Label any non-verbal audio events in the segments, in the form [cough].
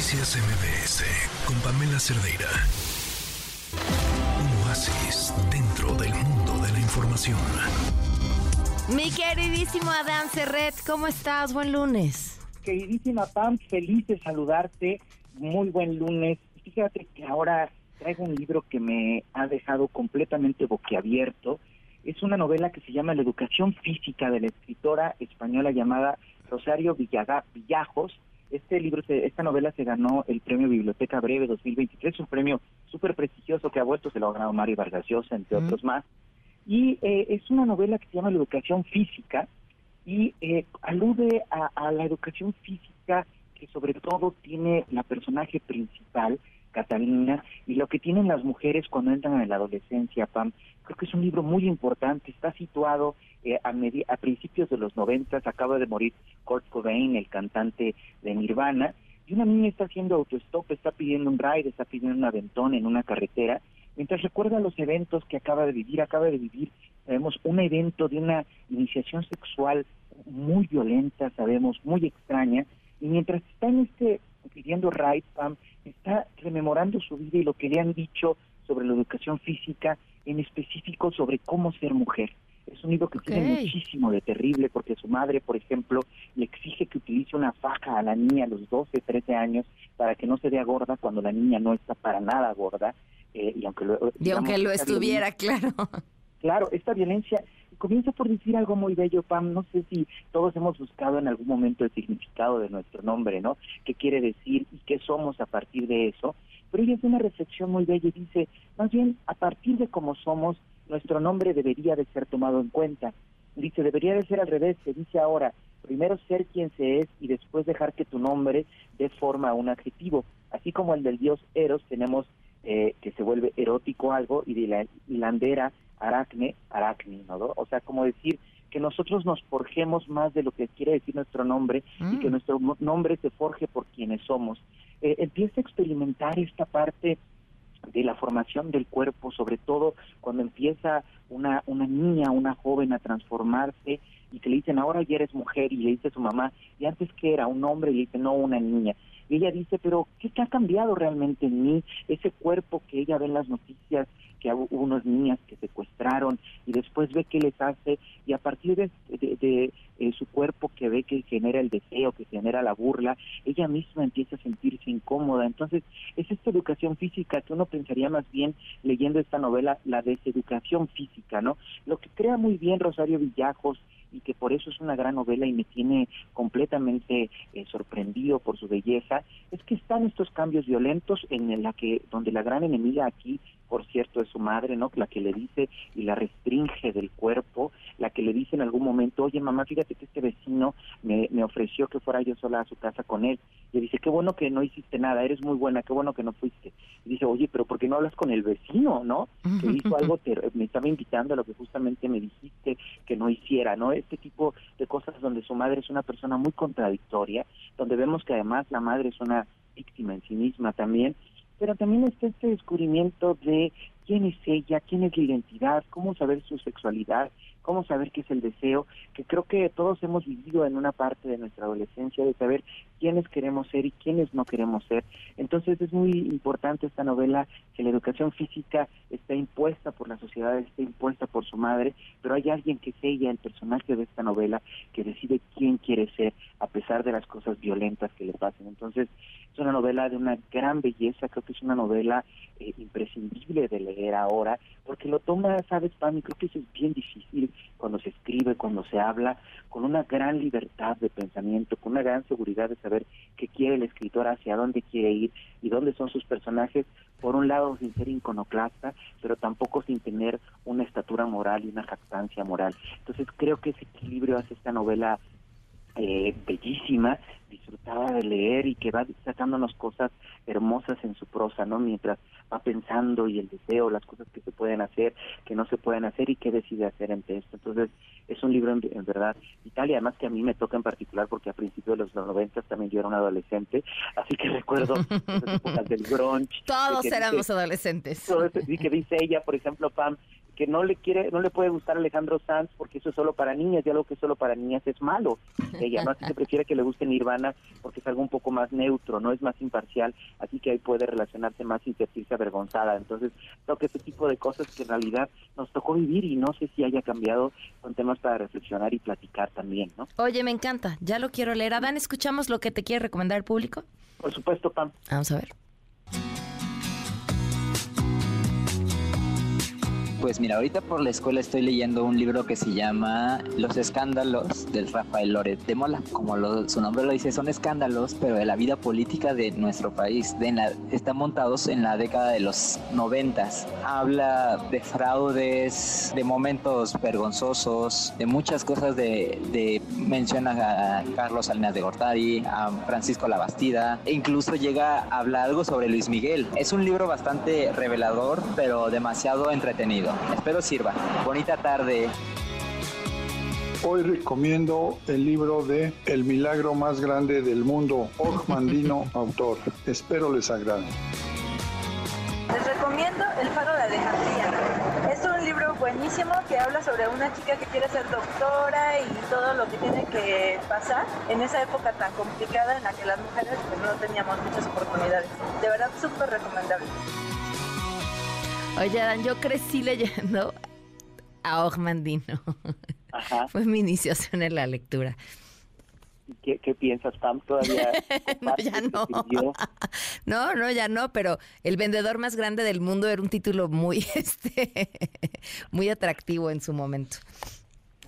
Noticias MBS con Pamela Cerdeira. Un oasis dentro del mundo de la información. Mi queridísimo Adán Serret, ¿cómo estás? Buen lunes. Queridísima Pam, feliz de saludarte. Muy buen lunes. Fíjate que ahora traigo un libro que me ha dejado completamente boquiabierto. Es una novela que se llama La educación física de la escritora española llamada Rosario Villaga, Villajos. Este libro, esta novela se ganó el premio Biblioteca Breve 2023, un premio súper prestigioso que ha vuelto, se lo ha ganado Mario Vargas Llosa, entre otros más. Y eh, es una novela que se llama La educación física y eh, alude a, a la educación física que sobre todo tiene la personaje principal, Catalina, y lo que tienen las mujeres cuando entran en la adolescencia, Pam. Creo que es un libro muy importante, está situado eh, a, a principios de los noventas, acaba de morir Kurt Cobain, el cantante de Nirvana, y una niña está haciendo autostop, está pidiendo un ride, está pidiendo un aventón en una carretera, mientras recuerda los eventos que acaba de vivir, acaba de vivir, sabemos, un evento de una iniciación sexual muy violenta, sabemos, muy extraña, y mientras está en este pidiendo ride, Pam, está rememorando su vida y lo que le han dicho sobre la educación física, en específico sobre cómo ser mujer. Es un libro que tiene muchísimo de terrible porque su madre, por ejemplo, le exige que utilice una faja a la niña a los 12, 13 años para que no se vea gorda cuando la niña no está para nada gorda. Eh, y aunque lo, y aunque lo estuviera, claro. Claro, esta violencia comienza por decir algo muy bello, Pam. No sé si todos hemos buscado en algún momento el significado de nuestro nombre, ¿no? ¿Qué quiere decir y qué somos a partir de eso? Pero ella hace una reflexión muy bella y dice, más bien, a partir de cómo somos, nuestro nombre debería de ser tomado en cuenta. Dice, debería de ser al revés, se dice ahora, primero ser quien se es y después dejar que tu nombre dé forma a un adjetivo. Así como el del dios Eros, tenemos eh, que se vuelve erótico algo y de la hilandera aracne, aracne, ¿no? O sea, como decir que nosotros nos forjemos más de lo que quiere decir nuestro nombre y que mm. nuestro nombre se forje por quienes somos. Eh, empieza a experimentar esta parte de la formación del cuerpo, sobre todo cuando empieza una, una niña, una joven a transformarse y que le dicen ahora ya eres mujer y le dice a su mamá, y antes que era un hombre y le dice no una niña. Y ella dice, pero ¿qué, ha cambiado realmente en mí? Ese cuerpo que ella ve en las noticias, que hubo unas niñas que secuestraron y después ve qué les hace y a partir de, de, eh, su cuerpo que ve que genera el deseo, que genera la burla, ella misma empieza a sentirse incómoda. Entonces, es esta educación física que uno pensaría más bien leyendo esta novela, la deseducación física, ¿no? Lo que crea muy bien Rosario Villajos y que por eso es una gran novela y me tiene completamente eh, sorprendido por su belleza, es que están estos cambios violentos en la que donde la gran enemiga aquí por cierto, es su madre, ¿no? La que le dice y la restringe del cuerpo, la que le dice en algún momento, oye mamá, fíjate que este vecino me, me ofreció que fuera yo sola a su casa con él. Y dice, qué bueno que no hiciste nada, eres muy buena, qué bueno que no fuiste. Y dice, oye, pero ¿por qué no hablas con el vecino, no? Que [laughs] hizo algo, me estaba invitando a lo que justamente me dijiste que no hiciera, ¿no? Este tipo de cosas donde su madre es una persona muy contradictoria, donde vemos que además la madre es una víctima en sí misma también, pero también está este descubrimiento de quién es ella, quién es la identidad, cómo saber su sexualidad, cómo saber qué es el deseo, que creo que todos hemos vivido en una parte de nuestra adolescencia de saber quiénes queremos ser y quiénes no queremos ser. Entonces es muy importante esta novela que la educación física está impuesta por la sociedad, está impuesta por su madre, pero hay alguien que es ella, el personaje de esta novela, que decide quién quiere ser a pesar de las cosas violentas que le pasen. Entonces es una novela de una gran belleza, creo que es una novela eh, imprescindible de leer ahora, porque lo toma, sabes, Pam, creo que eso es bien difícil cuando se escribe, cuando se habla, con una gran libertad de pensamiento, con una gran seguridad de saber qué quiere el escritor, hacia dónde quiere ir y dónde son sus personajes, por un lado sin ser iconoclasta, pero tampoco sin tener una estatura moral y una jactancia moral. Entonces creo que ese equilibrio hace esta novela eh, bellísima, disfrutaba de leer y que va sacándonos cosas hermosas en su prosa, ¿no? Mientras va pensando y el deseo, las cosas que se pueden hacer, que no se pueden hacer y qué decide hacer ante esto. Entonces, es un libro en, verdad vital y además que a mí me toca en particular porque a principios de los 90 también yo era un adolescente, así que [laughs] recuerdo las del grunge. Todos éramos adolescentes. y que dice ella, por ejemplo, Pam, que no le quiere, no le puede gustar Alejandro Sanz porque eso es solo para niñas y algo que es solo para niñas es malo. Ella no así se prefiere que le guste Nirvana porque es algo un poco más neutro, no es más imparcial, así que ahí puede relacionarse más sin sentirse avergonzada. Entonces, creo que ese tipo de cosas que en realidad nos tocó vivir y no sé si haya cambiado, son temas para reflexionar y platicar también, ¿no? Oye, me encanta, ya lo quiero leer. Adán, ¿escuchamos lo que te quiere recomendar el público? Por supuesto, Pam. Vamos a ver. Pues mira, ahorita por la escuela estoy leyendo un libro que se llama Los escándalos del Rafael Loret de Mola. Como su nombre lo dice, son escándalos, pero de la vida política de nuestro país. Están montados en la década de los noventas. Habla de fraudes, de momentos vergonzosos, de muchas cosas de, de menciona a Carlos Salinas de Gortari, a Francisco Labastida, e incluso llega a hablar algo sobre Luis Miguel. Es un libro bastante revelador, pero demasiado entretenido. Espero sirva. Bonita tarde. Hoy recomiendo el libro de El milagro más grande del mundo, Mandino, [laughs] autor. Espero les agrade. Les recomiendo El faro de Alejandría. Es un libro buenísimo que habla sobre una chica que quiere ser doctora y todo lo que tiene que pasar en esa época tan complicada en la que las mujeres pues, no teníamos muchas oportunidades. De verdad, súper recomendable. Oye, Dan, yo crecí leyendo a Ogmandino. Ajá. [laughs] Fue mi iniciación en la lectura. ¿Qué, qué piensas, Pam? ¿Todavía [laughs] no, ya no. [laughs] no, no, ya no, pero El vendedor más grande del mundo era un título muy, este, muy atractivo en su momento.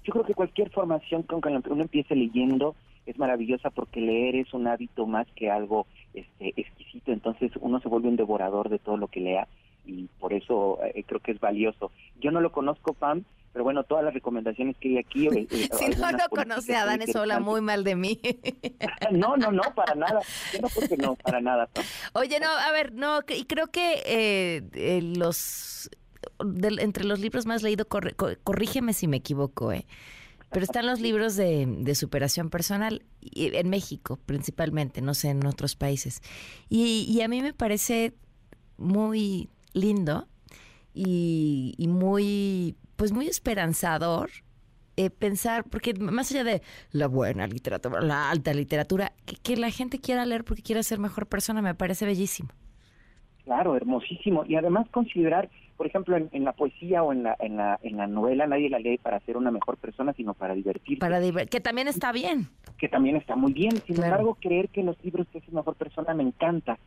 Yo creo que cualquier formación con que uno empiece leyendo es maravillosa porque leer es un hábito más que algo este, exquisito, entonces uno se vuelve un devorador de todo lo que lea y por eso eh, creo que es valioso. Yo no lo conozco, Pam, pero bueno, todas las recomendaciones que hay aquí... [laughs] Eh, eh, si no lo conoce a Dan, eso habla muy mal de mí. [laughs] no, no, no, para nada. Yo no creo que no, para nada. Oye, no, a ver, no, y creo que los... entre los libros más leídos, corrígeme si me equivoco, ¿eh? Pero están los libros de, de, superación personal en México principalmente, no sé, en otros países. Y, y a mí me parece muy lindo y, muy, pues muy esperanzador eh, pensar, porque más allá de la buena literatura, la alta literatura, que, la gente quiera leer porque quiere ser mejor persona me parece bellísimo. Claro, hermosísimo. Y además considerar, por ejemplo, en, la poesía o en la, en, la, en la novela, nadie la lee para ser una mejor persona, sino para divertirse. Para que también está bien. Que también está muy bien. Sin embargo, creer que los libros te hacen mejor persona me encanta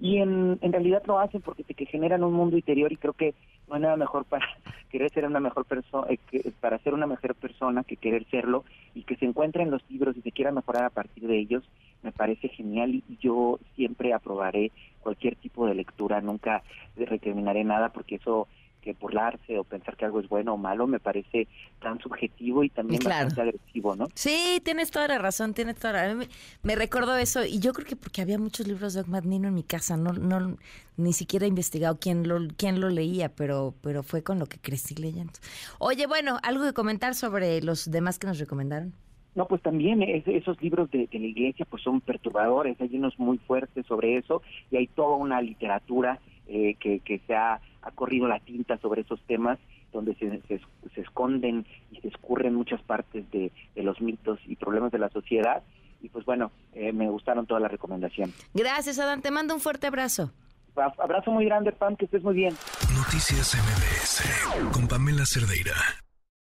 y en, en realidad lo hacen porque que generan un mundo interior y creo que no hay nada mejor para [laughs] querer ser una mejor persona eh, para ser una mejor persona que querer serlo y que se encuentre en los libros y se quiera mejorar a partir de ellos me parece genial y yo siempre aprobaré cualquier tipo de lectura nunca recriminaré nada porque eso que burlarse o pensar que algo es bueno o malo me parece tan subjetivo y también bastante agresivo, ¿no? Sí, tienes toda la razón, tienes toda la me, me recordó eso y yo creo que porque había muchos libros de Nino en mi casa, no no ni siquiera he investigado quién lo quién lo leía, pero pero fue con lo que crecí leyendo. Oye, bueno, algo que comentar sobre los demás que nos recomendaron. No, pues también esos libros de, de, la iglesia pues son perturbadores, hay unos muy fuertes sobre eso y hay toda una literatura eh, que, que se ha, corrido la tinta sobre esos temas donde se, se, esconden y se escurren muchas partes de, los mitos y problemas de la sociedad. Y pues bueno, eh, me gustaron todas las recomendaciones. Gracias, Adán. Te mando un fuerte abrazo. Abrazo muy grande, Pam, que estés muy bien. Noticias MBS con Pamela Cerdeira.